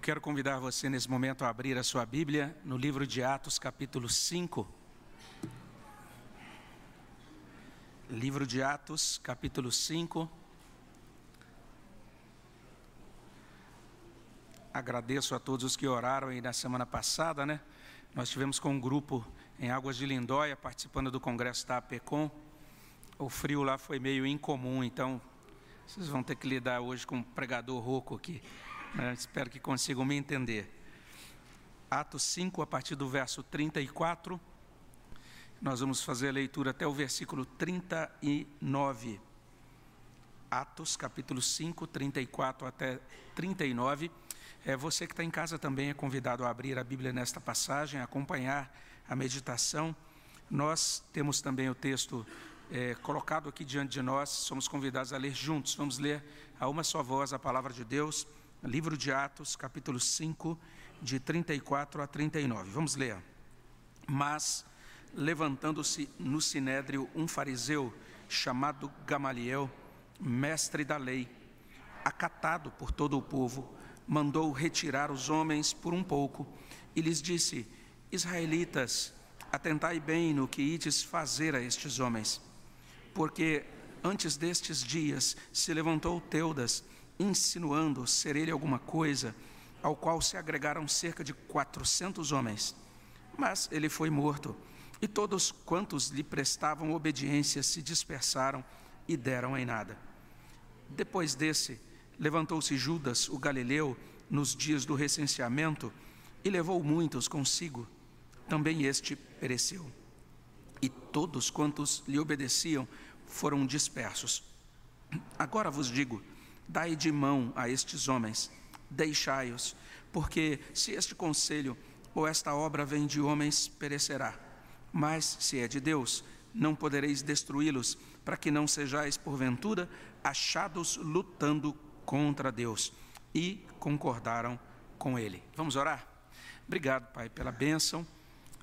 quero convidar você nesse momento a abrir a sua Bíblia no livro de Atos, capítulo 5. Livro de Atos, capítulo 5. Agradeço a todos os que oraram aí na semana passada, né? Nós tivemos com um grupo em Águas de Lindóia participando do congresso da APECOM. O frio lá foi meio incomum, então vocês vão ter que lidar hoje com um pregador rouco aqui. Né? Espero que consigam me entender. Atos 5, a partir do verso 34. Nós vamos fazer a leitura até o versículo 39. Atos, capítulo 5, 34 até 39. É, você que está em casa também é convidado a abrir a Bíblia nesta passagem, acompanhar a meditação. Nós temos também o texto é, colocado aqui diante de nós, somos convidados a ler juntos. Vamos ler a uma só voz a palavra de Deus, livro de Atos, capítulo 5, de 34 a 39. Vamos ler. Mas, levantando-se no sinédrio um fariseu chamado Gamaliel, mestre da lei, acatado por todo o povo, mandou retirar os homens por um pouco e lhes disse: Israelitas, atentai bem no que ides fazer a estes homens porque antes destes dias se levantou Teudas, insinuando ser ele alguma coisa, ao qual se agregaram cerca de quatrocentos homens. Mas ele foi morto, e todos quantos lhe prestavam obediência se dispersaram e deram em nada. Depois desse, levantou-se Judas, o galileu, nos dias do recenseamento, e levou muitos consigo. Também este pereceu e todos quantos lhe obedeciam foram dispersos. Agora vos digo: dai de mão a estes homens, deixai-os, porque se este conselho ou esta obra vem de homens, perecerá. Mas se é de Deus, não podereis destruí-los, para que não sejais, porventura, achados lutando contra Deus. E concordaram com ele. Vamos orar? Obrigado, Pai, pela bênção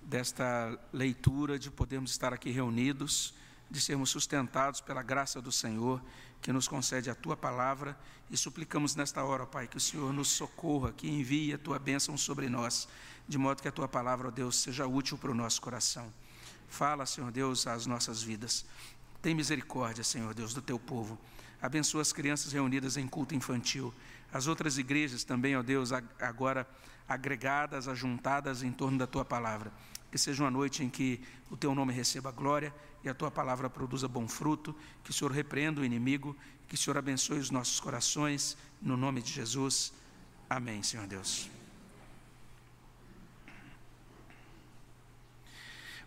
desta leitura, de podermos estar aqui reunidos, de sermos sustentados pela graça do Senhor, que nos concede a tua palavra, e suplicamos nesta hora, Pai, que o Senhor nos socorra, que envie a tua bênção sobre nós, de modo que a tua palavra, ó Deus, seja útil para o nosso coração. Fala, Senhor Deus, às nossas vidas. Tem misericórdia, Senhor Deus, do teu povo. Abençoa as crianças reunidas em culto infantil. As outras igrejas também, ó Deus, agora agregadas, ajuntadas em torno da tua palavra que seja uma noite em que o teu nome receba glória e a tua palavra produza bom fruto, que o Senhor repreenda o inimigo, que o Senhor abençoe os nossos corações, no nome de Jesus. Amém, Senhor Deus.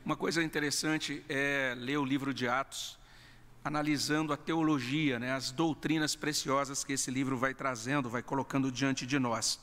Uma coisa interessante é ler o livro de Atos, analisando a teologia, né, as doutrinas preciosas que esse livro vai trazendo, vai colocando diante de nós.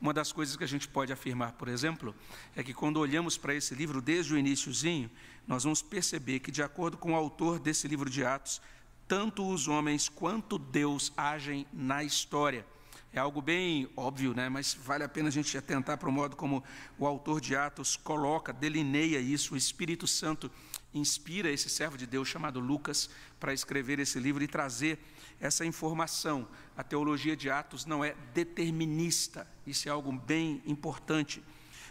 Uma das coisas que a gente pode afirmar, por exemplo, é que quando olhamos para esse livro desde o iníciozinho, nós vamos perceber que, de acordo com o autor desse livro de Atos, tanto os homens quanto Deus agem na história. É algo bem óbvio, né? mas vale a pena a gente atentar para o modo como o autor de Atos coloca, delineia isso. O Espírito Santo inspira esse servo de Deus chamado Lucas para escrever esse livro e trazer essa informação. A teologia de Atos não é determinista, isso é algo bem importante.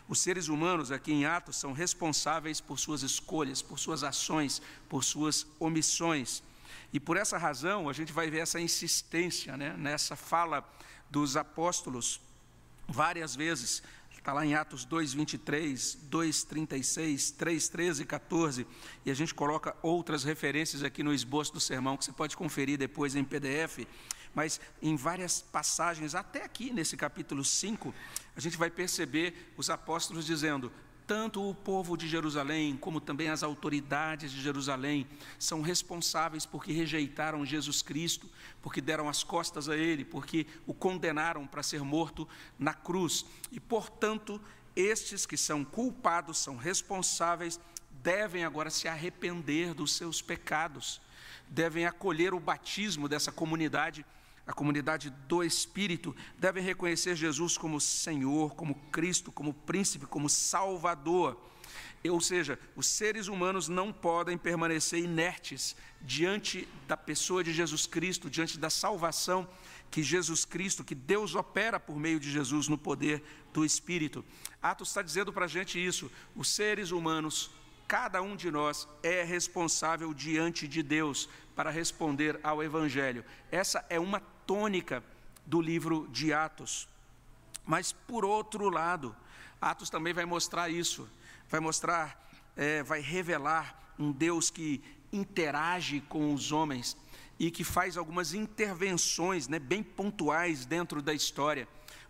Os seres humanos aqui em Atos são responsáveis por suas escolhas, por suas ações, por suas omissões. E por essa razão, a gente vai ver essa insistência né, nessa fala dos apóstolos várias vezes. Está lá em Atos 2, 23, 2, 36, 3, 13 e 14. E a gente coloca outras referências aqui no esboço do sermão, que você pode conferir depois em PDF. Mas em várias passagens, até aqui nesse capítulo 5, a gente vai perceber os apóstolos dizendo: tanto o povo de Jerusalém, como também as autoridades de Jerusalém, são responsáveis porque rejeitaram Jesus Cristo, porque deram as costas a Ele, porque o condenaram para ser morto na cruz. E, portanto, estes que são culpados, são responsáveis, devem agora se arrepender dos seus pecados, devem acolher o batismo dessa comunidade a comunidade do Espírito, devem reconhecer Jesus como Senhor, como Cristo, como Príncipe, como Salvador. Ou seja, os seres humanos não podem permanecer inertes diante da pessoa de Jesus Cristo, diante da salvação que Jesus Cristo, que Deus opera por meio de Jesus no poder do Espírito. Atos está dizendo para a gente isso: os seres humanos, cada um de nós é responsável diante de Deus para responder ao Evangelho. Essa é uma tônica do livro de Atos. Mas, por outro lado, Atos também vai mostrar isso, vai mostrar, é, vai revelar um Deus que interage com os homens e que faz algumas intervenções né, bem pontuais dentro da história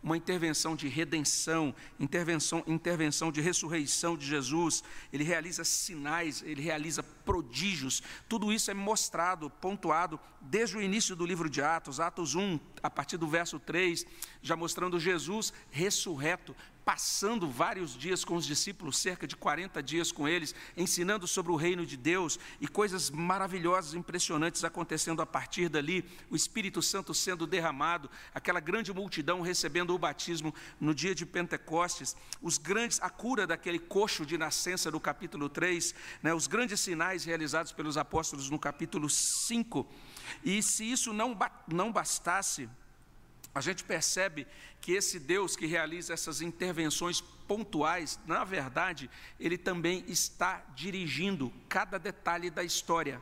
uma intervenção de redenção, intervenção, intervenção de ressurreição de Jesus, ele realiza sinais, ele realiza prodígios, tudo isso é mostrado, pontuado desde o início do livro de Atos, Atos 1, a partir do verso 3, já mostrando Jesus ressurreto, passando vários dias com os discípulos, cerca de 40 dias com eles, ensinando sobre o reino de Deus e coisas maravilhosas, impressionantes acontecendo a partir dali, o Espírito Santo sendo derramado, aquela grande multidão recebendo o batismo no dia de Pentecostes, os grandes, a cura daquele coxo de nascença do capítulo 3, né, os grandes sinais realizados pelos apóstolos no capítulo 5. E se isso não, não bastasse, a gente percebe que esse Deus que realiza essas intervenções pontuais, na verdade, ele também está dirigindo cada detalhe da história,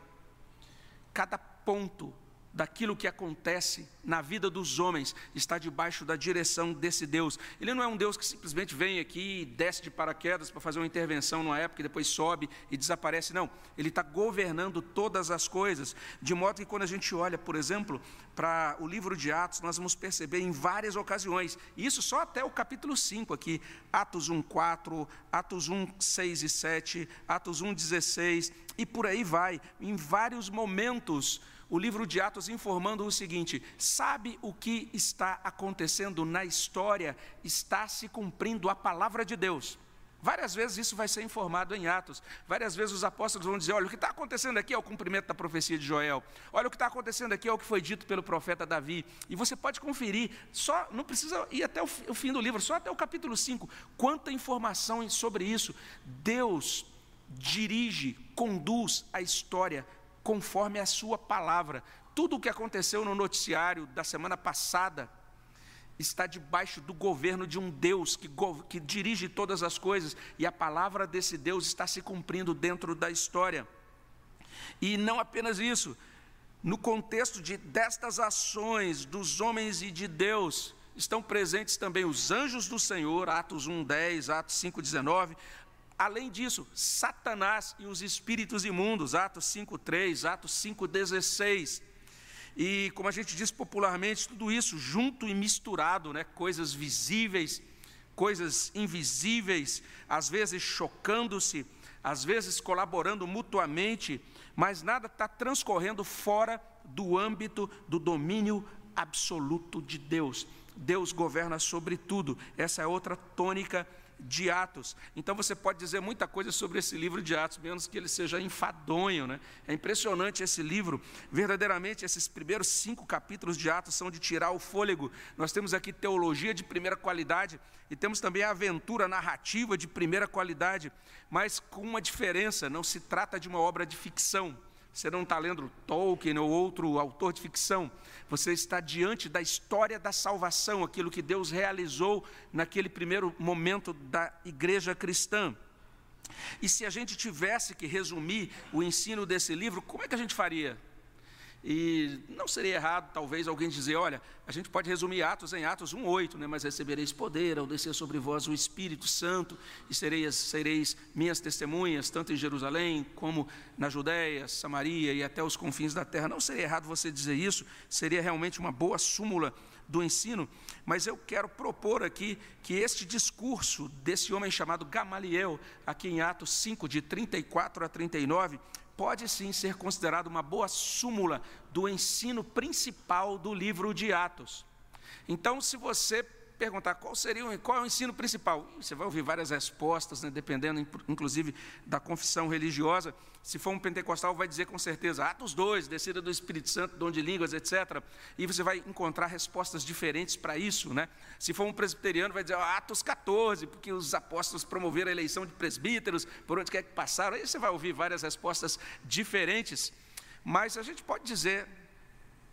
cada ponto daquilo que acontece na vida dos homens está debaixo da direção desse Deus. Ele não é um Deus que simplesmente vem aqui e desce de paraquedas para fazer uma intervenção numa época e depois sobe e desaparece. Não, ele está governando todas as coisas, de modo que quando a gente olha, por exemplo, para o livro de Atos, nós vamos perceber em várias ocasiões, isso só até o capítulo 5 aqui, Atos 1, 4, Atos 1, 6 e 7, Atos 1, 16, e por aí vai, em vários momentos o livro de Atos informando o seguinte: sabe o que está acontecendo na história? Está se cumprindo a palavra de Deus. Várias vezes isso vai ser informado em Atos. Várias vezes os apóstolos vão dizer: olha, o que está acontecendo aqui é o cumprimento da profecia de Joel. Olha, o que está acontecendo aqui é o que foi dito pelo profeta Davi. E você pode conferir, só não precisa ir até o fim do livro, só até o capítulo 5. Quanta informação sobre isso. Deus dirige, conduz a história conforme a sua palavra. Tudo o que aconteceu no noticiário da semana passada está debaixo do governo de um Deus que, que dirige todas as coisas, e a palavra desse Deus está se cumprindo dentro da história. E não apenas isso, no contexto de destas ações dos homens e de Deus, estão presentes também os anjos do Senhor, Atos 1:10, Atos 5:19, Além disso, Satanás e os espíritos imundos, Atos 5:3, Atos 5:16. E como a gente diz popularmente, tudo isso junto e misturado, né? Coisas visíveis, coisas invisíveis, às vezes chocando-se, às vezes colaborando mutuamente, mas nada está transcorrendo fora do âmbito do domínio absoluto de Deus. Deus governa sobre tudo. Essa é outra tônica de Atos. Então você pode dizer muita coisa sobre esse livro de Atos, menos que ele seja enfadonho. Né? É impressionante esse livro. Verdadeiramente, esses primeiros cinco capítulos de Atos são de tirar o fôlego. Nós temos aqui teologia de primeira qualidade e temos também a aventura narrativa de primeira qualidade, mas com uma diferença: não se trata de uma obra de ficção. Você não está lendo Tolkien ou outro autor de ficção. Você está diante da história da salvação, aquilo que Deus realizou naquele primeiro momento da igreja cristã. E se a gente tivesse que resumir o ensino desse livro, como é que a gente faria? E não seria errado, talvez, alguém dizer: olha, a gente pode resumir Atos em Atos 1,8, né? mas recebereis poder ao descer sobre vós o Espírito Santo, e sereis, sereis minhas testemunhas, tanto em Jerusalém, como na Judéia, Samaria e até os confins da terra. Não seria errado você dizer isso, seria realmente uma boa súmula do ensino, mas eu quero propor aqui que este discurso desse homem chamado Gamaliel, aqui em Atos 5, de 34 a 39, pode sim ser considerado uma boa súmula do ensino principal do livro de Atos. Então, se você perguntar qual seria qual é o ensino principal, você vai ouvir várias respostas, né, dependendo, inclusive, da confissão religiosa. Se for um pentecostal, vai dizer com certeza Atos 2, descida do Espírito Santo, dom de línguas, etc. E você vai encontrar respostas diferentes para isso. Né? Se for um presbiteriano, vai dizer Atos 14, porque os apóstolos promoveram a eleição de presbíteros, por onde quer que passaram. Aí você vai ouvir várias respostas diferentes. Mas a gente pode dizer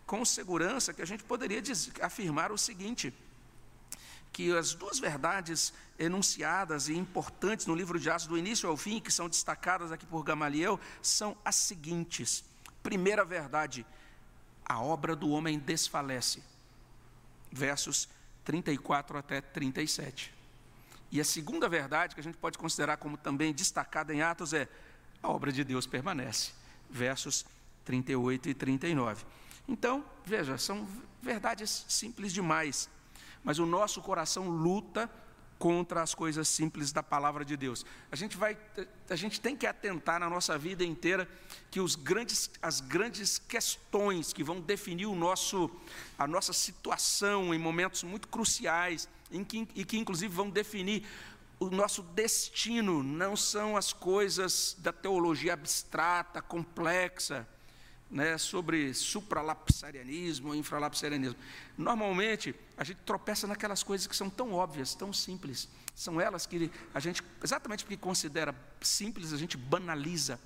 com segurança que a gente poderia afirmar o seguinte: que as duas verdades enunciadas e importantes no livro de Atos, do início ao fim, que são destacadas aqui por Gamaliel, são as seguintes. Primeira verdade, a obra do homem desfalece. Versos 34 até 37. E a segunda verdade, que a gente pode considerar como também destacada em Atos, é a obra de Deus permanece. Versos 38 e 39. Então, veja, são verdades simples demais mas o nosso coração luta contra as coisas simples da palavra de Deus. A gente vai, a gente tem que atentar na nossa vida inteira que os grandes, as grandes questões que vão definir o nosso, a nossa situação em momentos muito cruciais, em que, e que inclusive vão definir o nosso destino, não são as coisas da teologia abstrata, complexa, né, sobre supralapsarianismo infralapsarianismo. Normalmente, a gente tropeça naquelas coisas que são tão óbvias, tão simples. São elas que a gente, exatamente porque considera simples, a gente banaliza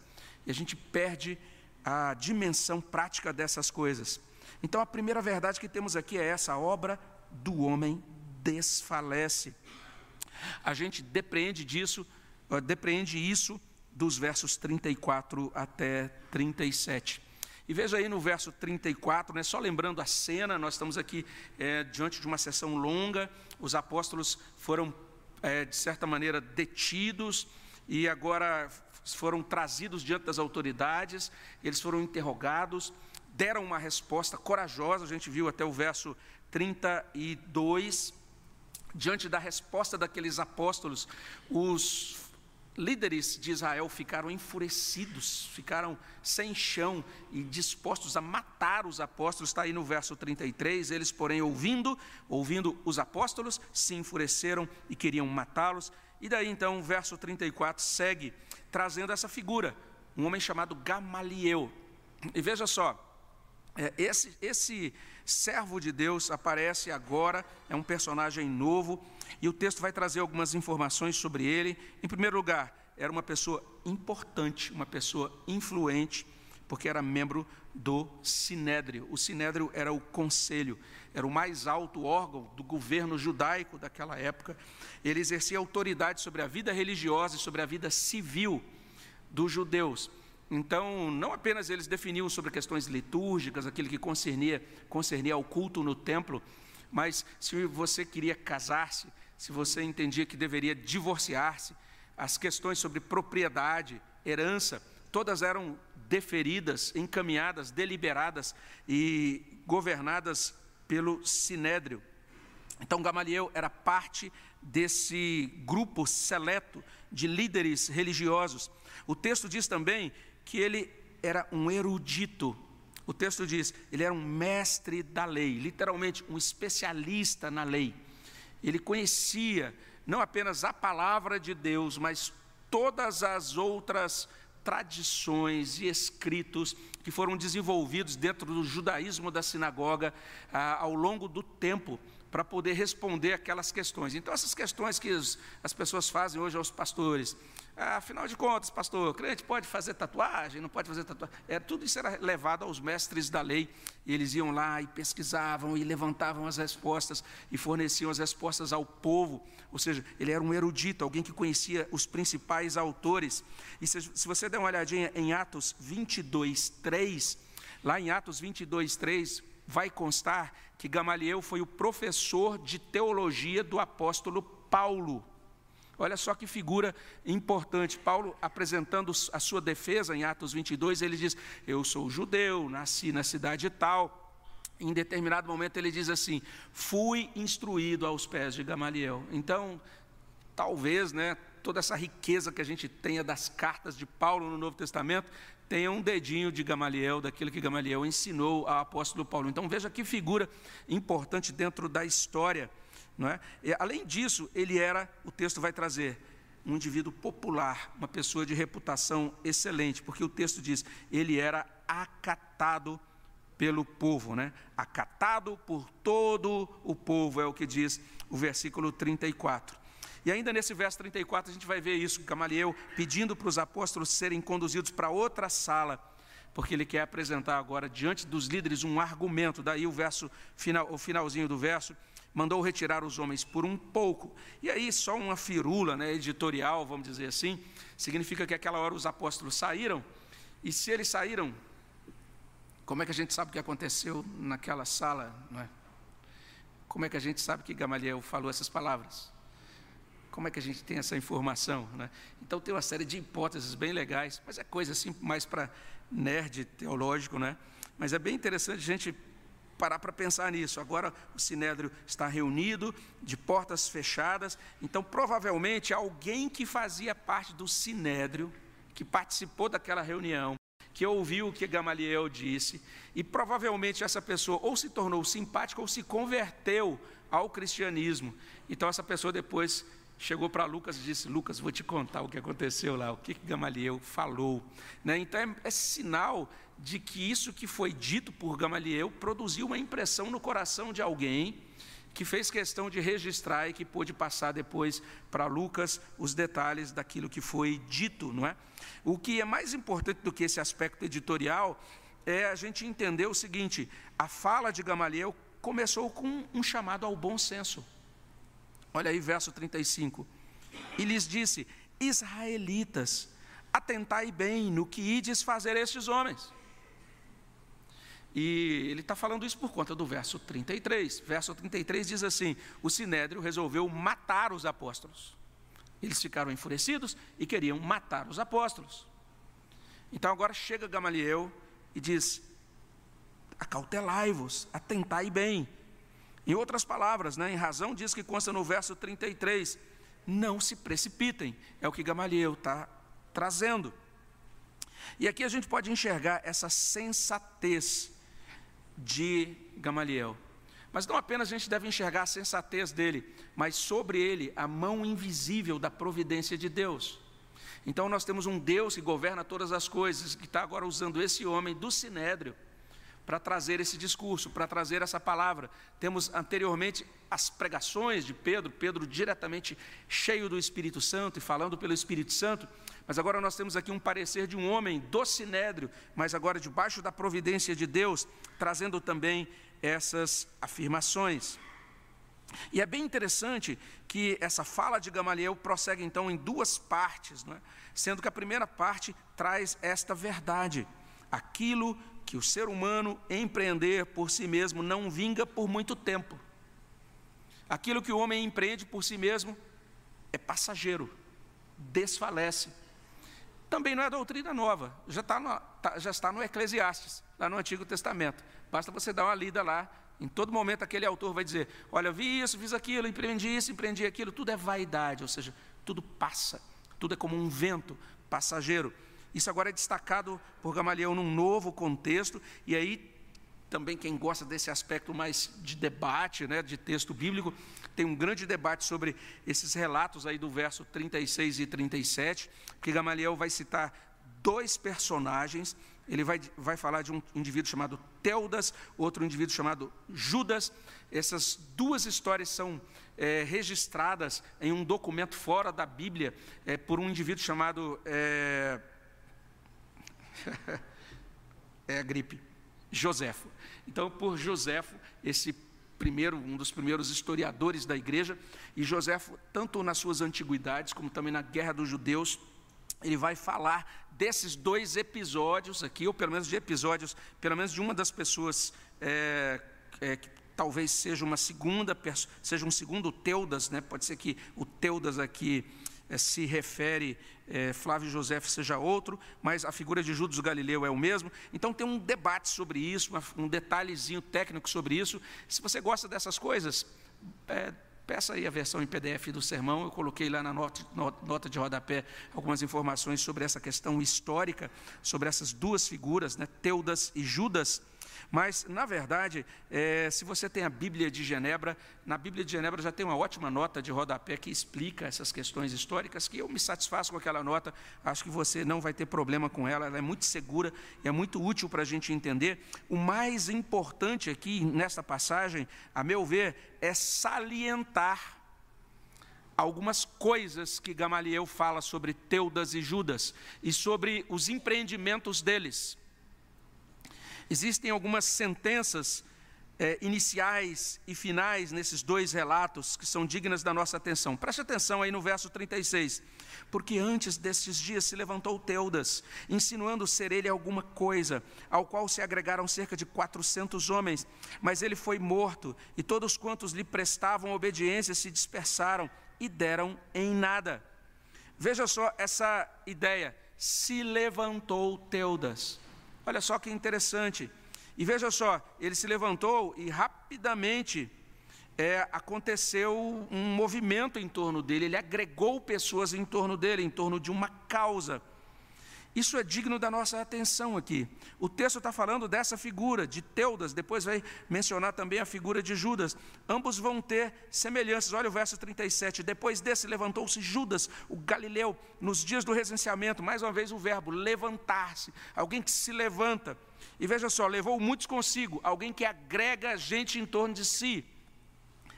e a gente perde a dimensão prática dessas coisas. Então, a primeira verdade que temos aqui é essa: a obra do homem desfalece. A gente depreende disso, depreende isso dos versos 34 até 37. E veja aí no verso 34, né, só lembrando a cena, nós estamos aqui é, diante de uma sessão longa, os apóstolos foram, é, de certa maneira, detidos e agora foram trazidos diante das autoridades, eles foram interrogados, deram uma resposta corajosa, a gente viu até o verso 32. Diante da resposta daqueles apóstolos, os líderes de Israel ficaram enfurecidos, ficaram sem chão e dispostos a matar os apóstolos. Está aí no verso 33. Eles, porém, ouvindo, ouvindo os apóstolos, se enfureceram e queriam matá-los. E daí então o verso 34 segue trazendo essa figura, um homem chamado Gamaliel. E veja só, é, esse, esse servo de Deus aparece agora, é um personagem novo, e o texto vai trazer algumas informações sobre ele. Em primeiro lugar, era uma pessoa importante, uma pessoa influente, porque era membro do Sinédrio. O Sinédrio era o conselho, era o mais alto órgão do governo judaico daquela época. Ele exercia autoridade sobre a vida religiosa e sobre a vida civil dos judeus. Então, não apenas eles definiam sobre questões litúrgicas, aquilo que concernia, concernia ao culto no templo, mas se você queria casar-se, se você entendia que deveria divorciar-se, as questões sobre propriedade, herança, todas eram deferidas, encaminhadas, deliberadas e governadas pelo sinédrio. Então, Gamaliel era parte desse grupo seleto de líderes religiosos. O texto diz também que ele era um erudito. O texto diz, ele era um mestre da lei, literalmente um especialista na lei. Ele conhecia não apenas a palavra de Deus, mas todas as outras tradições e escritos que foram desenvolvidos dentro do judaísmo da sinagoga ah, ao longo do tempo para poder responder aquelas questões. Então, essas questões que as pessoas fazem hoje aos pastores, ah, afinal de contas, pastor, crente pode fazer tatuagem, não pode fazer tatuagem. É, tudo isso era levado aos mestres da lei, e eles iam lá e pesquisavam e levantavam as respostas e forneciam as respostas ao povo. Ou seja, ele era um erudito, alguém que conhecia os principais autores. E se, se você der uma olhadinha em Atos 22, 3, lá em Atos 22, 3, vai constar que Gamaliel foi o professor de teologia do apóstolo Paulo. Olha só que figura importante. Paulo, apresentando a sua defesa em Atos 22, ele diz: Eu sou judeu, nasci na cidade tal. Em determinado momento ele diz assim: Fui instruído aos pés de Gamaliel. Então, talvez, né, toda essa riqueza que a gente tenha das cartas de Paulo no Novo Testamento tenha um dedinho de Gamaliel, daquilo que Gamaliel ensinou ao apóstolo Paulo. Então, veja que figura importante dentro da história não é? E, além disso, ele era, o texto vai trazer, um indivíduo popular, uma pessoa de reputação excelente, porque o texto diz, ele era acatado pelo povo, né? acatado por todo o povo, é o que diz o versículo 34. E ainda nesse verso 34 a gente vai ver isso, Gamaliel pedindo para os apóstolos serem conduzidos para outra sala, porque ele quer apresentar agora diante dos líderes um argumento. Daí o verso final, o finalzinho do verso, mandou retirar os homens por um pouco. E aí só uma firula, né, editorial, vamos dizer assim, significa que aquela hora os apóstolos saíram. E se eles saíram, como é que a gente sabe o que aconteceu naquela sala, não é? Como é que a gente sabe que Gamaliel falou essas palavras? Como é que a gente tem essa informação? Né? Então tem uma série de hipóteses bem legais, mas é coisa assim mais para nerd teológico, né? Mas é bem interessante a gente parar para pensar nisso. Agora o sinédrio está reunido, de portas fechadas, então provavelmente alguém que fazia parte do sinédrio, que participou daquela reunião, que ouviu o que Gamaliel disse, e provavelmente essa pessoa ou se tornou simpática ou se converteu ao cristianismo. Então essa pessoa depois chegou para Lucas e disse: Lucas, vou te contar o que aconteceu lá, o que, Gamaliel falou. Né? Então é, é, sinal de que isso que foi dito por Gamaliel produziu uma impressão no coração de alguém que fez questão de registrar e que pôde passar depois para Lucas os detalhes daquilo que foi dito, não é? O que é mais importante do que esse aspecto editorial é a gente entender o seguinte: a fala de Gamaliel começou com um chamado ao bom senso. Olha aí, verso 35. E lhes disse: Israelitas, atentai bem no que ides fazer estes homens. E ele está falando isso por conta do verso 33. Verso 33 diz assim: O sinédrio resolveu matar os apóstolos. Eles ficaram enfurecidos e queriam matar os apóstolos. Então agora chega Gamaliel e diz: Acautelai-vos, atentai bem, em outras palavras, né, em razão disso que consta no verso 33, não se precipitem, é o que Gamaliel está trazendo. E aqui a gente pode enxergar essa sensatez de Gamaliel. Mas não apenas a gente deve enxergar a sensatez dele, mas sobre ele a mão invisível da providência de Deus. Então nós temos um Deus que governa todas as coisas, que está agora usando esse homem do sinédrio para trazer esse discurso, para trazer essa palavra. Temos anteriormente as pregações de Pedro, Pedro diretamente cheio do Espírito Santo e falando pelo Espírito Santo, mas agora nós temos aqui um parecer de um homem do sinédrio, mas agora debaixo da providência de Deus, trazendo também essas afirmações. E é bem interessante que essa fala de Gamaliel prossegue então em duas partes, é? sendo que a primeira parte traz esta verdade: aquilo que o ser humano empreender por si mesmo não vinga por muito tempo. Aquilo que o homem empreende por si mesmo é passageiro, desfalece. Também não é doutrina nova, já, está no, tá, já está no Eclesiastes, lá no Antigo Testamento. Basta você dar uma lida lá, em todo momento aquele autor vai dizer: Olha, vi isso, fiz aquilo, empreendi isso, empreendi aquilo, tudo é vaidade, ou seja, tudo passa, tudo é como um vento passageiro. Isso agora é destacado por Gamaliel num novo contexto, e aí também quem gosta desse aspecto mais de debate, né, de texto bíblico, tem um grande debate sobre esses relatos aí do verso 36 e 37, porque Gamaliel vai citar dois personagens, ele vai, vai falar de um indivíduo chamado Teudas, outro indivíduo chamado Judas. Essas duas histórias são é, registradas em um documento fora da Bíblia é, por um indivíduo chamado é, é a gripe. Joséfo. Então, por Joséfo, esse primeiro, um dos primeiros historiadores da igreja, e Joséfo, tanto nas suas antiguidades, como também na Guerra dos Judeus, ele vai falar desses dois episódios aqui, ou pelo menos de episódios, pelo menos de uma das pessoas é, é, que talvez seja uma segunda, seja um segundo Teudas, né? pode ser que o Teudas aqui se refere, é, Flávio José seja outro, mas a figura de Judas Galileu é o mesmo. Então tem um debate sobre isso, um detalhezinho técnico sobre isso. Se você gosta dessas coisas, é, peça aí a versão em PDF do sermão. Eu coloquei lá na nota, nota de rodapé algumas informações sobre essa questão histórica, sobre essas duas figuras, né, Teudas e Judas. Mas, na verdade, é, se você tem a Bíblia de Genebra, na Bíblia de Genebra já tem uma ótima nota de rodapé que explica essas questões históricas, que eu me satisfaço com aquela nota, acho que você não vai ter problema com ela, ela é muito segura e é muito útil para a gente entender. O mais importante aqui nesta passagem, a meu ver, é salientar algumas coisas que Gamaliel fala sobre Teudas e Judas e sobre os empreendimentos deles. Existem algumas sentenças é, iniciais e finais nesses dois relatos que são dignas da nossa atenção. Preste atenção aí no verso 36. Porque antes destes dias se levantou Teudas, insinuando ser ele alguma coisa, ao qual se agregaram cerca de 400 homens, mas ele foi morto, e todos quantos lhe prestavam obediência se dispersaram e deram em nada. Veja só essa ideia: se levantou Teudas. Olha só que interessante. E veja só, ele se levantou e rapidamente é, aconteceu um movimento em torno dele, ele agregou pessoas em torno dele, em torno de uma causa. Isso é digno da nossa atenção aqui. O texto está falando dessa figura de Teudas, depois vai mencionar também a figura de Judas. Ambos vão ter semelhanças. Olha o verso 37. Depois desse levantou-se Judas, o galileu, nos dias do recenseamento. Mais uma vez o verbo levantar-se. Alguém que se levanta. E veja só, levou muitos consigo, alguém que agrega gente em torno de si.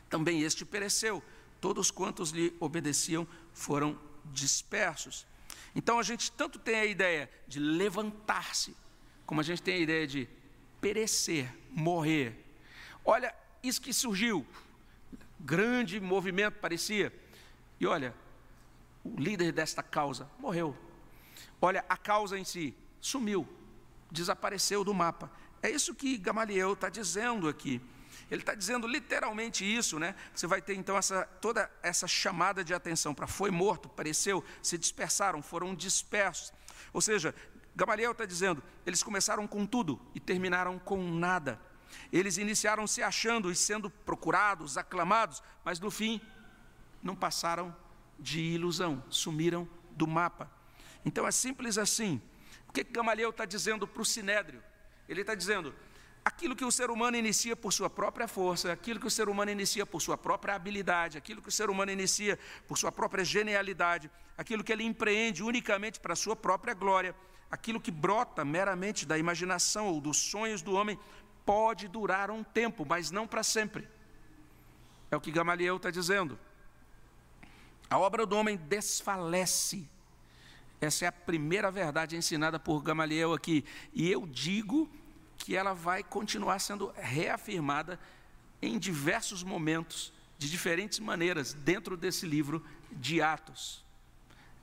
Também este pereceu. Todos quantos lhe obedeciam foram dispersos. Então a gente tanto tem a ideia de levantar-se, como a gente tem a ideia de perecer, morrer. Olha, isso que surgiu, grande movimento parecia. E olha, o líder desta causa morreu. Olha, a causa em si sumiu desapareceu do mapa. É isso que Gamaliel está dizendo aqui. Ele está dizendo literalmente isso, né? Você vai ter então essa, toda essa chamada de atenção para foi morto, pereceu, se dispersaram, foram dispersos. Ou seja, Gamaliel está dizendo, eles começaram com tudo e terminaram com nada. Eles iniciaram se achando e sendo procurados, aclamados, mas no fim não passaram de ilusão, sumiram do mapa. Então é simples assim. O que Gamaliel está dizendo para o sinédrio? Ele está dizendo: aquilo que o ser humano inicia por sua própria força, aquilo que o ser humano inicia por sua própria habilidade, aquilo que o ser humano inicia por sua própria genialidade, aquilo que ele empreende unicamente para sua própria glória, aquilo que brota meramente da imaginação ou dos sonhos do homem, pode durar um tempo, mas não para sempre. É o que Gamaliel está dizendo. A obra do homem desfalece essa é a primeira verdade ensinada por Gamaliel aqui. E eu digo que ela vai continuar sendo reafirmada em diversos momentos, de diferentes maneiras, dentro desse livro de Atos.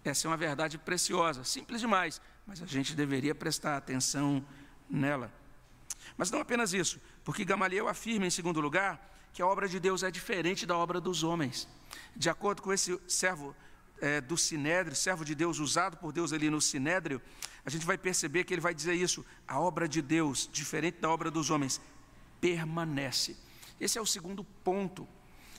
Essa é uma verdade preciosa, simples demais, mas a gente deveria prestar atenção nela. Mas não apenas isso, porque Gamaliel afirma, em segundo lugar, que a obra de Deus é diferente da obra dos homens. De acordo com esse servo é, do Sinédrio, servo de Deus usado por Deus ali no Sinédrio, a gente vai perceber que ele vai dizer isso: a obra de Deus, diferente da obra dos homens, permanece. Esse é o segundo ponto.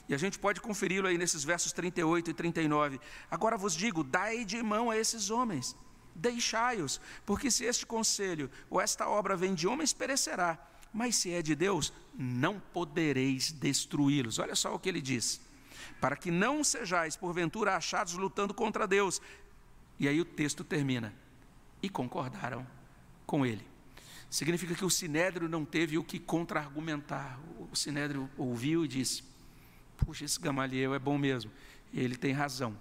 E a gente pode conferi-lo aí nesses versos 38 e 39. Agora vos digo: dai de mão a esses homens, deixai-os, porque se este conselho ou esta obra vem de homens, perecerá, mas se é de Deus, não podereis destruí-los. Olha só o que ele diz para que não sejais, porventura, achados lutando contra Deus. E aí o texto termina. E concordaram com ele. Significa que o sinédrio não teve o que contra-argumentar. O sinédrio ouviu e disse: Puxa, esse Gamaliel é bom mesmo. Ele tem razão.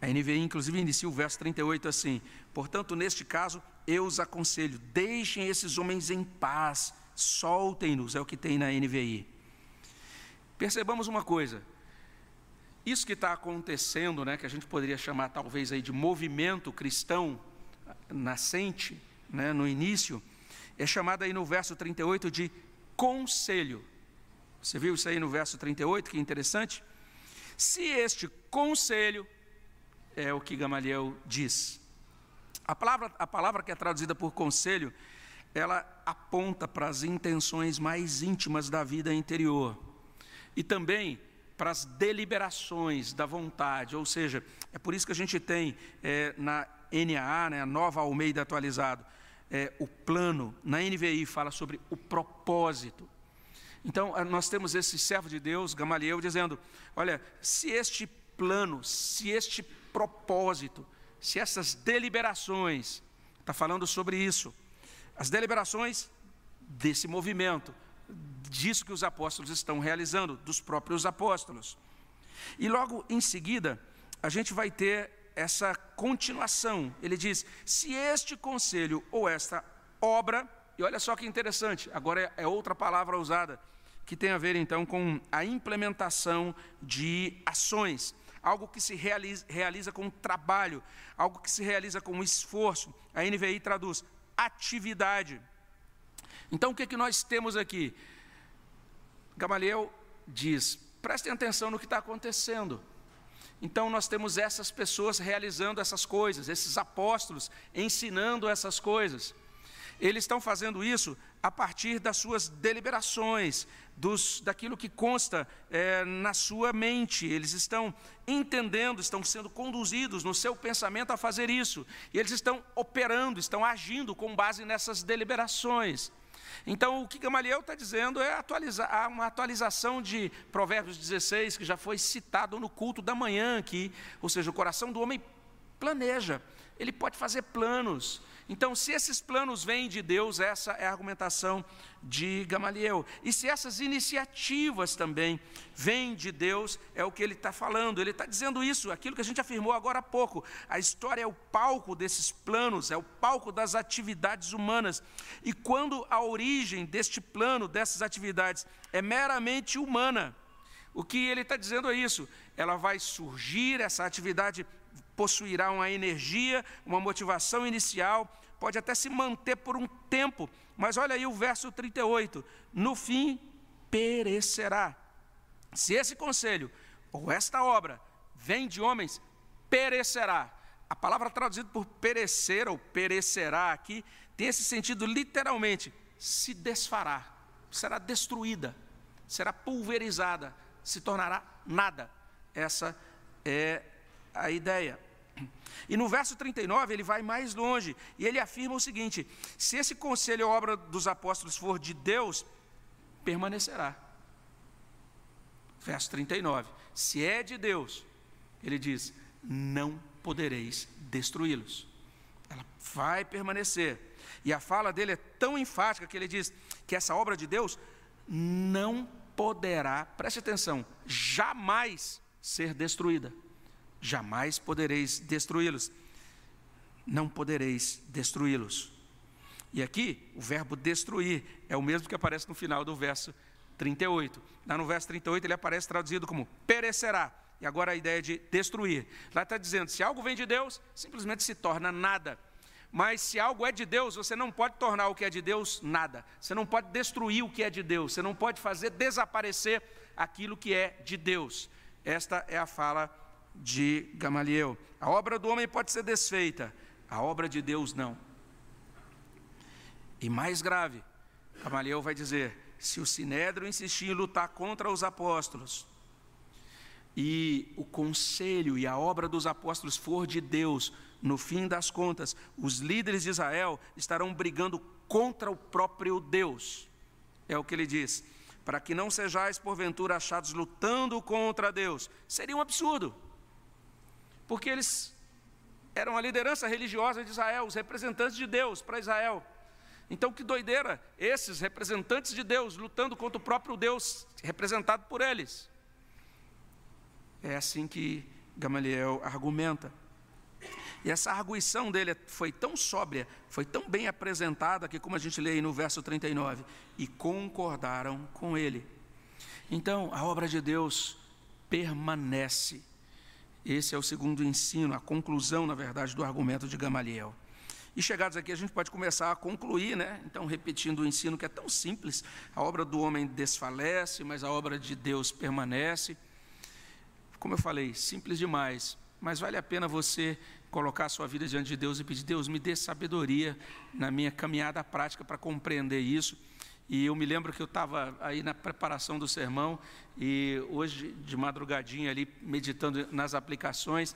A NVI, inclusive, inicia o verso 38 assim: Portanto, neste caso, eu os aconselho, deixem esses homens em paz, soltem-nos, é o que tem na NVI. Percebamos uma coisa, isso que está acontecendo, né, que a gente poderia chamar talvez aí de movimento cristão nascente, né, no início, é chamado aí no verso 38 de conselho. Você viu isso aí no verso 38, que interessante? Se este conselho é o que Gamaliel diz. A palavra, a palavra que é traduzida por conselho, ela aponta para as intenções mais íntimas da vida interior e também para as deliberações da vontade, ou seja, é por isso que a gente tem é, na NAA, né, a nova Almeida atualizado, é, o plano, na NVI fala sobre o propósito. Então, nós temos esse servo de Deus, Gamaliel, dizendo: olha, se este plano, se este propósito, se essas deliberações, está falando sobre isso, as deliberações desse movimento, disso que os apóstolos estão realizando, dos próprios apóstolos. E logo em seguida, a gente vai ter essa continuação. Ele diz: se este conselho ou esta obra, e olha só que interessante, agora é outra palavra usada, que tem a ver então com a implementação de ações, algo que se realiza, realiza com trabalho, algo que se realiza com esforço. A NVI traduz atividade. Então o que, é que nós temos aqui? Gamaliel diz: prestem atenção no que está acontecendo. Então, nós temos essas pessoas realizando essas coisas, esses apóstolos ensinando essas coisas. Eles estão fazendo isso a partir das suas deliberações, dos, daquilo que consta é, na sua mente. Eles estão entendendo, estão sendo conduzidos no seu pensamento a fazer isso. E eles estão operando, estão agindo com base nessas deliberações. Então, o que Gamaliel está dizendo é uma atualização de Provérbios 16, que já foi citado no culto da manhã aqui. Ou seja, o coração do homem planeja, ele pode fazer planos, então, se esses planos vêm de Deus, essa é a argumentação de Gamaliel. E se essas iniciativas também vêm de Deus, é o que ele está falando. Ele está dizendo isso, aquilo que a gente afirmou agora há pouco. A história é o palco desses planos, é o palco das atividades humanas. E quando a origem deste plano, dessas atividades, é meramente humana, o que ele está dizendo é isso: ela vai surgir, essa atividade possuirá uma energia, uma motivação inicial, pode até se manter por um tempo, mas olha aí o verso 38: no fim perecerá. Se esse conselho ou esta obra vem de homens, perecerá. A palavra traduzida por perecer ou perecerá aqui tem esse sentido literalmente: se desfará, será destruída, será pulverizada, se tornará nada. Essa é a ideia. E no verso 39 ele vai mais longe e ele afirma o seguinte: se esse conselho ou obra dos apóstolos for de Deus, permanecerá. Verso 39: se é de Deus, ele diz: não podereis destruí-los. Ela vai permanecer. E a fala dele é tão enfática que ele diz que essa obra de Deus não poderá, preste atenção, jamais ser destruída jamais podereis destruí-los. Não podereis destruí-los. E aqui, o verbo destruir é o mesmo que aparece no final do verso 38. Lá no verso 38 ele aparece traduzido como perecerá. E agora a ideia de destruir. Lá está dizendo: se algo vem de Deus, simplesmente se torna nada. Mas se algo é de Deus, você não pode tornar o que é de Deus nada. Você não pode destruir o que é de Deus. Você não pode fazer desaparecer aquilo que é de Deus. Esta é a fala de Gamaliel. A obra do homem pode ser desfeita, a obra de Deus não. E mais grave, Gamaliel vai dizer: se o sinédrio insistir em lutar contra os apóstolos, e o conselho e a obra dos apóstolos for de Deus, no fim das contas, os líderes de Israel estarão brigando contra o próprio Deus. É o que ele diz. Para que não sejais porventura achados lutando contra Deus. Seria um absurdo porque eles eram a liderança religiosa de Israel, os representantes de Deus para Israel. Então, que doideira, esses representantes de Deus lutando contra o próprio Deus, representado por eles. É assim que Gamaliel argumenta. E essa arguição dele foi tão sóbria, foi tão bem apresentada, que, como a gente lê aí no verso 39, e concordaram com ele. Então, a obra de Deus permanece. Esse é o segundo ensino, a conclusão, na verdade, do argumento de Gamaliel. E chegados aqui, a gente pode começar a concluir, né? Então, repetindo o ensino que é tão simples: a obra do homem desfalece, mas a obra de Deus permanece. Como eu falei, simples demais, mas vale a pena você colocar a sua vida diante de Deus e pedir: Deus, me dê sabedoria na minha caminhada prática para compreender isso e eu me lembro que eu estava aí na preparação do sermão e hoje de madrugadinha ali meditando nas aplicações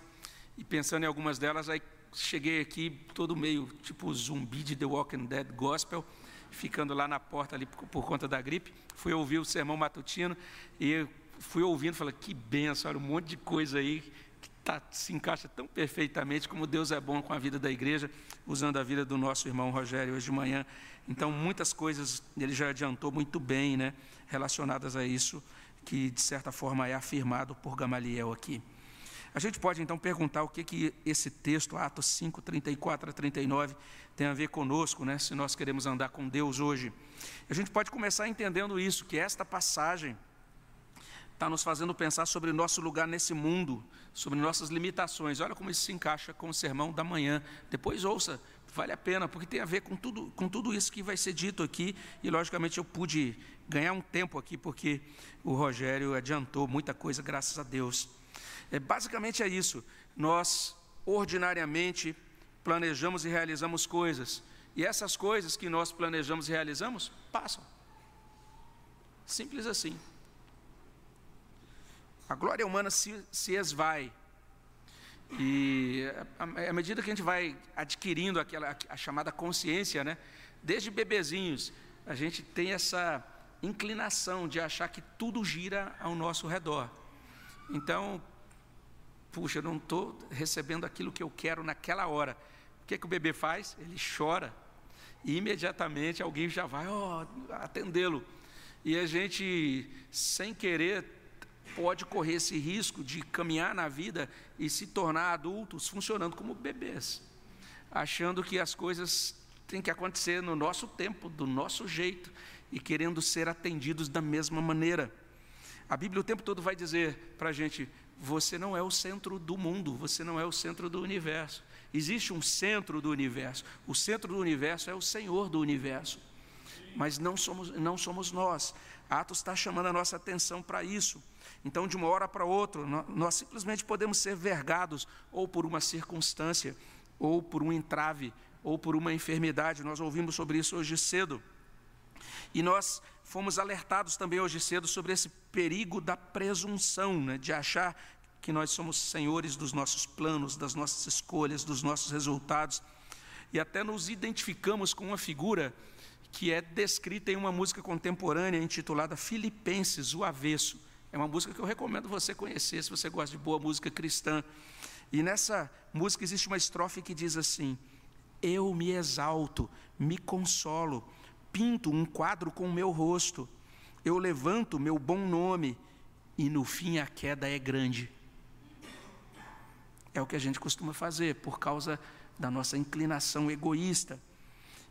e pensando em algumas delas, aí cheguei aqui todo meio tipo zumbi de The Walking Dead Gospel, ficando lá na porta ali por, por conta da gripe. Fui ouvir o sermão matutino e fui ouvindo, falei que benção, olha um monte de coisa aí tá, se encaixa tão perfeitamente como Deus é bom com a vida da igreja, usando a vida do nosso irmão Rogério hoje de manhã. Então, muitas coisas ele já adiantou muito bem, né, relacionadas a isso, que de certa forma é afirmado por Gamaliel aqui. A gente pode então perguntar o que, que esse texto, Atos 5, 34 a 39, tem a ver conosco, né, se nós queremos andar com Deus hoje. A gente pode começar entendendo isso, que esta passagem está nos fazendo pensar sobre nosso lugar nesse mundo, sobre nossas limitações. Olha como isso se encaixa com o sermão da manhã. Depois ouça, vale a pena, porque tem a ver com tudo, com tudo isso que vai ser dito aqui. E, logicamente, eu pude ganhar um tempo aqui, porque o Rogério adiantou muita coisa, graças a Deus. É, basicamente é isso. Nós, ordinariamente, planejamos e realizamos coisas. E essas coisas que nós planejamos e realizamos, passam. Simples assim. A glória humana se, se esvai. E à medida que a gente vai adquirindo aquela a chamada consciência, né? Desde bebezinhos, a gente tem essa inclinação de achar que tudo gira ao nosso redor. Então, puxa, eu não estou recebendo aquilo que eu quero naquela hora. O que, que o bebê faz? Ele chora. E imediatamente alguém já vai oh, atendê-lo. E a gente, sem querer, pode correr esse risco de caminhar na vida e se tornar adultos funcionando como bebês, achando que as coisas têm que acontecer no nosso tempo, do nosso jeito e querendo ser atendidos da mesma maneira. A Bíblia o tempo todo vai dizer para a gente: você não é o centro do mundo, você não é o centro do universo. Existe um centro do universo. O centro do universo é o Senhor do universo. Mas não somos, não somos nós. Atos está chamando a nossa atenção para isso. Então, de uma hora para outra, nós simplesmente podemos ser vergados ou por uma circunstância, ou por um entrave, ou por uma enfermidade. Nós ouvimos sobre isso hoje cedo. E nós fomos alertados também hoje cedo sobre esse perigo da presunção, né, de achar que nós somos senhores dos nossos planos, das nossas escolhas, dos nossos resultados. E até nos identificamos com uma figura que é descrita em uma música contemporânea intitulada Filipenses, o Avesso. É uma música que eu recomendo você conhecer, se você gosta de boa música cristã. E nessa música existe uma estrofe que diz assim: Eu me exalto, me consolo, pinto um quadro com o meu rosto, eu levanto meu bom nome, e no fim a queda é grande. É o que a gente costuma fazer por causa da nossa inclinação egoísta.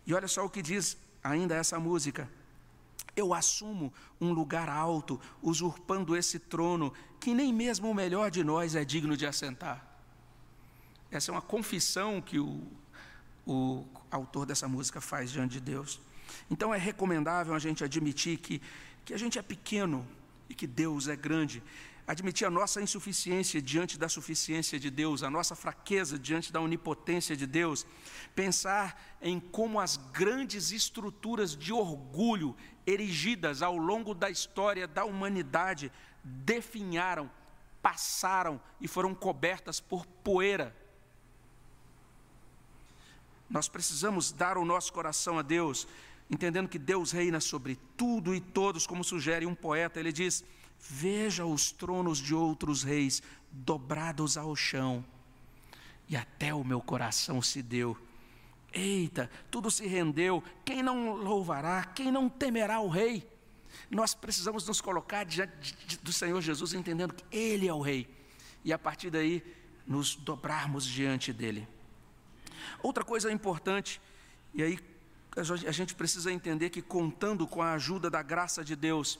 E olha só o que diz ainda essa música. Eu assumo um lugar alto, usurpando esse trono, que nem mesmo o melhor de nós é digno de assentar. Essa é uma confissão que o, o autor dessa música faz diante de Deus. Então é recomendável a gente admitir que, que a gente é pequeno e que Deus é grande admitir a nossa insuficiência diante da suficiência de Deus, a nossa fraqueza diante da onipotência de Deus, pensar em como as grandes estruturas de orgulho erigidas ao longo da história da humanidade definharam, passaram e foram cobertas por poeira. Nós precisamos dar o nosso coração a Deus, entendendo que Deus reina sobre tudo e todos, como sugere um poeta, ele diz: Veja os tronos de outros reis dobrados ao chão, e até o meu coração se deu. Eita, tudo se rendeu. Quem não louvará? Quem não temerá o rei? Nós precisamos nos colocar diante do Senhor Jesus, entendendo que Ele é o rei, e a partir daí nos dobrarmos diante dele. Outra coisa importante, e aí a gente precisa entender que contando com a ajuda da graça de Deus,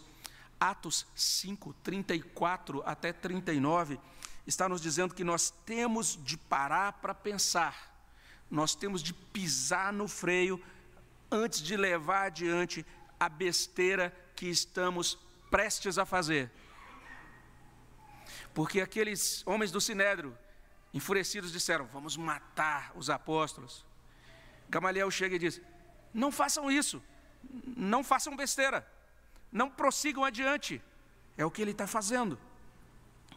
Atos 5, 34 até 39, está nos dizendo que nós temos de parar para pensar, nós temos de pisar no freio antes de levar adiante a besteira que estamos prestes a fazer. Porque aqueles homens do Sinédrio, enfurecidos, disseram: Vamos matar os apóstolos. Gamaliel chega e diz: Não façam isso, não façam besteira não prossigam adiante. É o que ele está fazendo.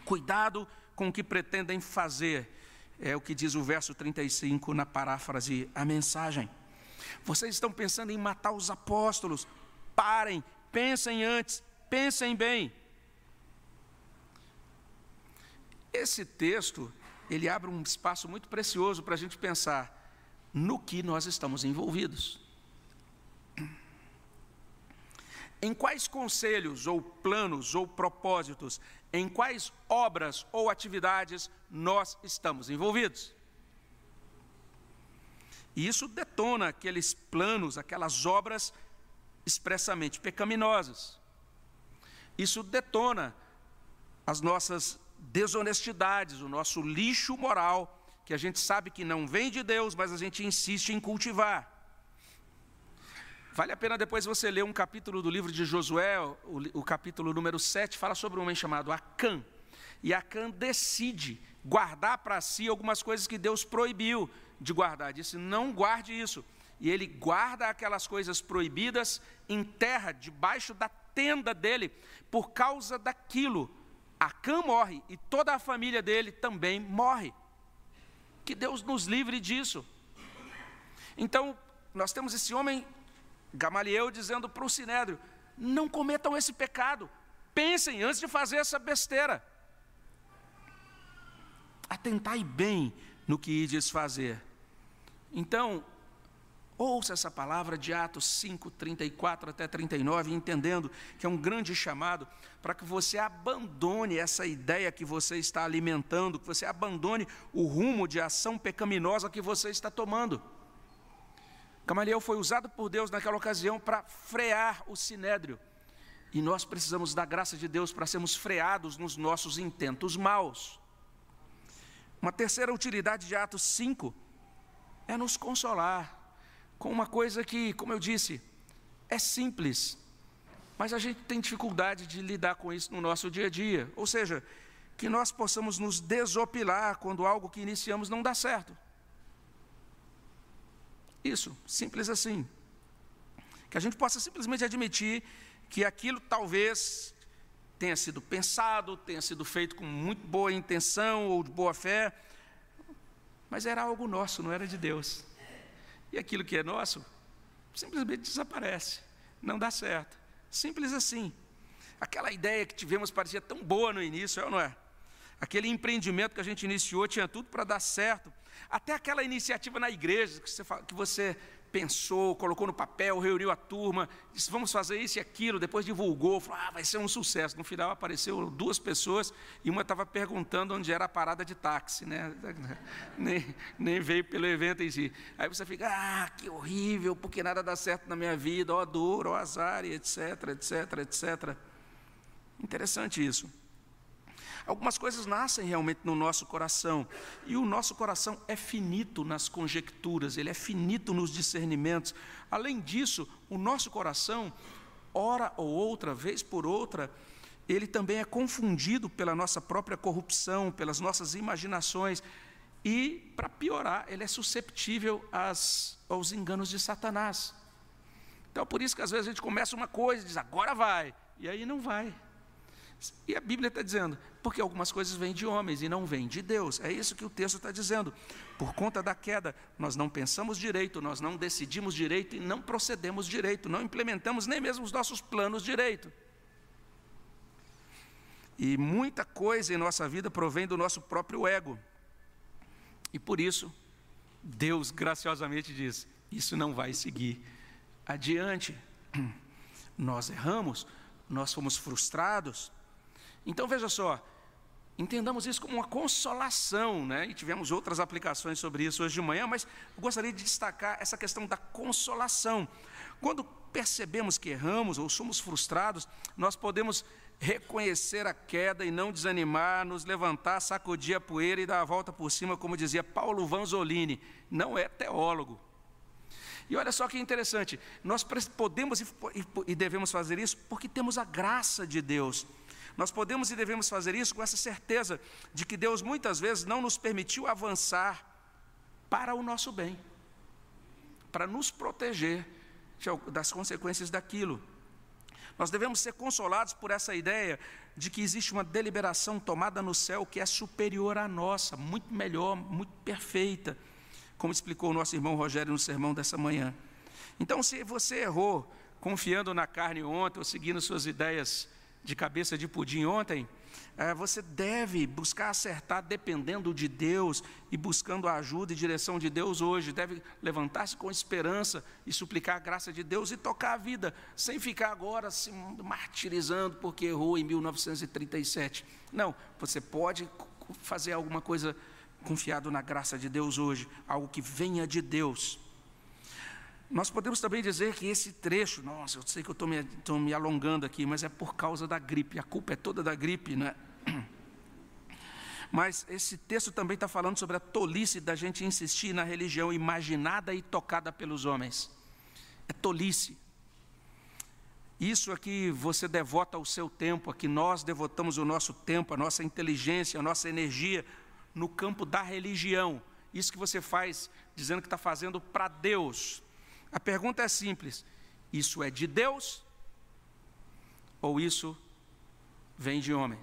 Cuidado com o que pretendem fazer. É o que diz o verso 35 na paráfrase, a mensagem. Vocês estão pensando em matar os apóstolos. Parem, pensem antes, pensem bem. Esse texto, ele abre um espaço muito precioso para a gente pensar no que nós estamos envolvidos. Em quais conselhos ou planos ou propósitos, em quais obras ou atividades nós estamos envolvidos? E isso detona aqueles planos, aquelas obras expressamente pecaminosas. Isso detona as nossas desonestidades, o nosso lixo moral, que a gente sabe que não vem de Deus, mas a gente insiste em cultivar. Vale a pena depois você ler um capítulo do livro de Josué, o, o capítulo número 7, fala sobre um homem chamado Acã. E Acã decide guardar para si algumas coisas que Deus proibiu de guardar. Disse: não guarde isso. E ele guarda aquelas coisas proibidas em terra, debaixo da tenda dele, por causa daquilo. Acã morre e toda a família dele também morre. Que Deus nos livre disso. Então, nós temos esse homem Gamaliel dizendo para o sinédrio: não cometam esse pecado, pensem antes de fazer essa besteira. Atentai bem no que ides fazer. Então, ouça essa palavra de Atos 5, 34 até 39, entendendo que é um grande chamado para que você abandone essa ideia que você está alimentando, que você abandone o rumo de ação pecaminosa que você está tomando. Gamaliel foi usado por Deus naquela ocasião para frear o sinédrio. E nós precisamos da graça de Deus para sermos freados nos nossos intentos maus. Uma terceira utilidade de Atos 5 é nos consolar com uma coisa que, como eu disse, é simples, mas a gente tem dificuldade de lidar com isso no nosso dia a dia. Ou seja, que nós possamos nos desopilar quando algo que iniciamos não dá certo. Isso, simples assim. Que a gente possa simplesmente admitir que aquilo talvez tenha sido pensado, tenha sido feito com muito boa intenção ou de boa fé, mas era algo nosso, não era de Deus. E aquilo que é nosso simplesmente desaparece, não dá certo. Simples assim. Aquela ideia que tivemos parecia tão boa no início, é ou não é? Aquele empreendimento que a gente iniciou tinha tudo para dar certo, até aquela iniciativa na igreja que você, que você pensou, colocou no papel, reuniu a turma, disse vamos fazer isso e aquilo, depois divulgou, falou, ah, vai ser um sucesso. No final apareceu duas pessoas e uma estava perguntando onde era a parada de táxi, né? nem, nem veio pelo evento em si. Aí você fica, ah, que horrível, porque nada dá certo na minha vida, ó dor, ó azar, etc, etc, etc. Interessante isso. Algumas coisas nascem realmente no nosso coração, e o nosso coração é finito nas conjecturas, ele é finito nos discernimentos. Além disso, o nosso coração, hora ou outra, vez por outra, ele também é confundido pela nossa própria corrupção, pelas nossas imaginações, e, para piorar, ele é susceptível às, aos enganos de Satanás. Então, por isso que às vezes a gente começa uma coisa e diz, agora vai, e aí não vai. E a Bíblia está dizendo, porque algumas coisas vêm de homens e não vêm de Deus. É isso que o texto está dizendo. Por conta da queda, nós não pensamos direito, nós não decidimos direito e não procedemos direito, não implementamos nem mesmo os nossos planos direito. E muita coisa em nossa vida provém do nosso próprio ego. E por isso, Deus graciosamente diz: isso não vai seguir adiante. Nós erramos, nós fomos frustrados, então veja só, entendamos isso como uma consolação, né? E tivemos outras aplicações sobre isso hoje de manhã, mas eu gostaria de destacar essa questão da consolação. Quando percebemos que erramos ou somos frustrados, nós podemos reconhecer a queda e não desanimar, nos levantar, sacudir a poeira e dar a volta por cima, como dizia Paulo Vanzolini, não é teólogo. E olha só que interessante, nós podemos e devemos fazer isso porque temos a graça de Deus. Nós podemos e devemos fazer isso com essa certeza de que Deus muitas vezes não nos permitiu avançar para o nosso bem, para nos proteger das consequências daquilo. Nós devemos ser consolados por essa ideia de que existe uma deliberação tomada no céu que é superior à nossa, muito melhor, muito perfeita, como explicou o nosso irmão Rogério no sermão dessa manhã. Então, se você errou confiando na carne ontem ou seguindo suas ideias de cabeça de pudim ontem, é, você deve buscar acertar dependendo de Deus e buscando a ajuda e direção de Deus hoje. Deve levantar-se com esperança e suplicar a graça de Deus e tocar a vida, sem ficar agora se martirizando porque errou em 1937. Não, você pode fazer alguma coisa confiado na graça de Deus hoje, algo que venha de Deus. Nós podemos também dizer que esse trecho, nossa, eu sei que eu estou me, me, alongando aqui, mas é por causa da gripe, a culpa é toda da gripe, né? Mas esse texto também está falando sobre a tolice da gente insistir na religião imaginada e tocada pelos homens. É tolice. Isso aqui você devota o seu tempo, aqui nós devotamos o nosso tempo, a nossa inteligência, a nossa energia no campo da religião. Isso que você faz dizendo que está fazendo para Deus. A pergunta é simples: isso é de Deus ou isso vem de homem?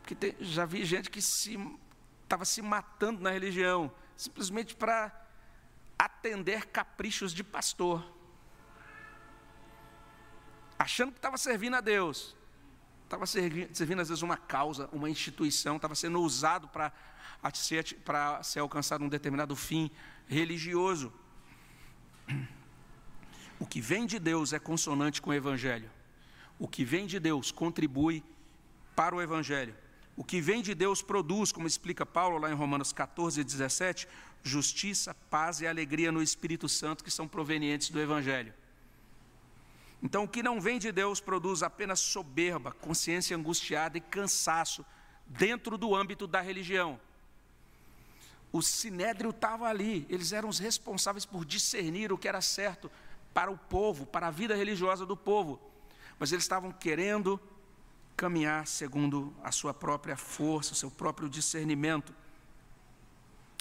Porque tem, já vi gente que estava se, se matando na religião, simplesmente para atender caprichos de pastor, achando que estava servindo a Deus, estava servindo, às vezes uma causa, uma instituição, estava sendo usado para para ser alcançado um determinado fim religioso. O que vem de Deus é consonante com o Evangelho. O que vem de Deus contribui para o Evangelho. O que vem de Deus produz, como explica Paulo lá em Romanos 14, 17, justiça, paz e alegria no Espírito Santo que são provenientes do Evangelho. Então, o que não vem de Deus produz apenas soberba, consciência angustiada e cansaço dentro do âmbito da religião. O sinédrio estava ali, eles eram os responsáveis por discernir o que era certo para o povo, para a vida religiosa do povo, mas eles estavam querendo caminhar segundo a sua própria força, o seu próprio discernimento.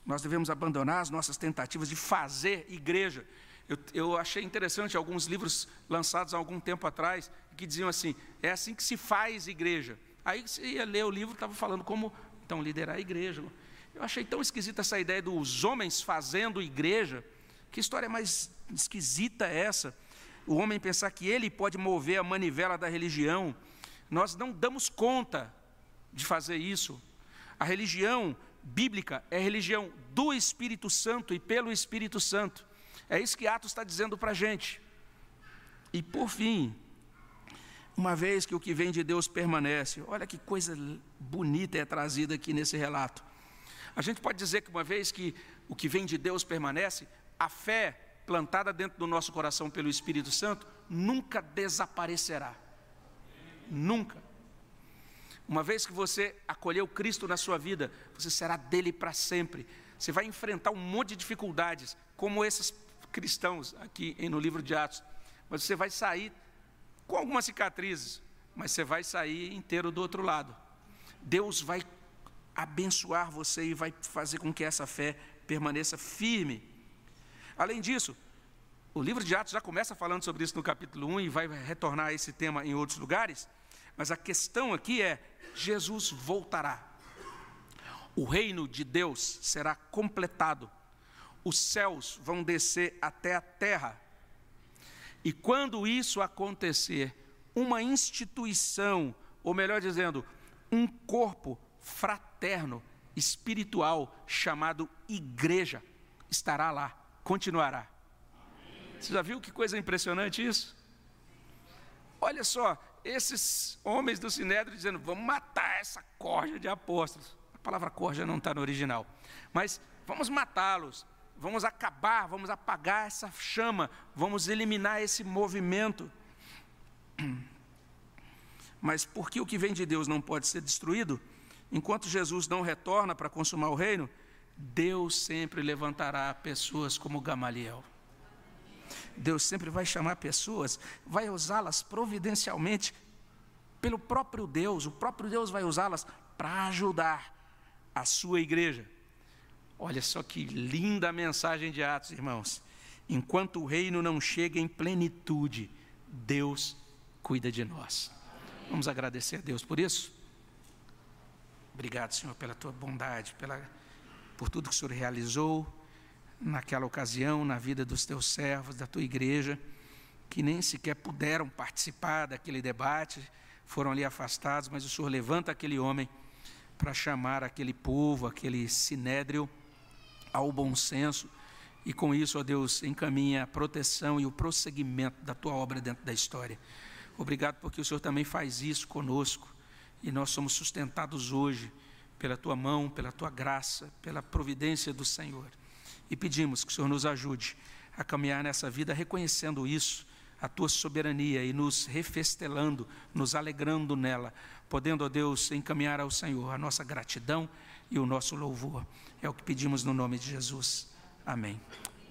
Nós devemos abandonar as nossas tentativas de fazer igreja. Eu, eu, achei interessante alguns livros lançados há algum tempo atrás que diziam assim: é assim que se faz igreja. Aí você ia ler o livro, estava falando como então liderar a igreja. Eu achei tão esquisita essa ideia dos homens fazendo igreja. Que história mais esquisita é essa? O homem pensar que ele pode mover a manivela da religião nós não damos conta de fazer isso. A religião bíblica é religião do Espírito Santo e pelo Espírito Santo. É isso que Atos está dizendo para a gente. E por fim, uma vez que o que vem de Deus permanece, olha que coisa bonita é trazida aqui nesse relato. A gente pode dizer que uma vez que o que vem de Deus permanece, a fé plantada dentro do nosso coração pelo Espírito Santo nunca desaparecerá. Nunca. Uma vez que você acolheu Cristo na sua vida, você será dele para sempre. Você vai enfrentar um monte de dificuldades, como esses cristãos aqui no livro de Atos. Mas você vai sair com algumas cicatrizes, mas você vai sair inteiro do outro lado. Deus vai abençoar você e vai fazer com que essa fé permaneça firme. Além disso, o livro de Atos já começa falando sobre isso no capítulo 1 e vai retornar a esse tema em outros lugares. Mas a questão aqui é: Jesus voltará. O reino de Deus será completado. Os céus vão descer até a terra. E quando isso acontecer, uma instituição, ou melhor dizendo, um corpo fraterno, espiritual, chamado igreja, estará lá, continuará. Você já viu que coisa impressionante isso? Olha só, esses homens do Sinédrio dizendo: vamos matar essa corja de apóstolos. A palavra corja não está no original, mas vamos matá-los, vamos acabar, vamos apagar essa chama, vamos eliminar esse movimento. Mas por que o que vem de Deus não pode ser destruído? Enquanto Jesus não retorna para consumar o reino, Deus sempre levantará pessoas como Gamaliel. Deus sempre vai chamar pessoas, vai usá-las providencialmente pelo próprio Deus, o próprio Deus vai usá-las para ajudar a sua igreja. Olha só que linda mensagem de Atos, irmãos. Enquanto o reino não chega em plenitude, Deus cuida de nós. Vamos agradecer a Deus por isso? Obrigado, Senhor, pela tua bondade, pela, por tudo que o Senhor realizou naquela ocasião na vida dos teus servos, da tua igreja. que nem sequer puderam participar daquele debate, foram ali afastados, mas o Senhor levanta aquele homem para chamar aquele povo, aquele sinédrio, ao bom senso, e com isso, ó Deus, encaminha a proteção e o prosseguimento da tua obra dentro da história. Obrigado porque o Senhor também faz isso conosco, e nós somos sustentados hoje pela tua mão, pela tua graça, pela providência do Senhor. E pedimos que o Senhor nos ajude a caminhar nessa vida reconhecendo isso, a tua soberania e nos refestelando, nos alegrando nela, podendo, ó Deus, encaminhar ao Senhor a nossa gratidão e o nosso louvor. É o que pedimos no nome de Jesus. Amém.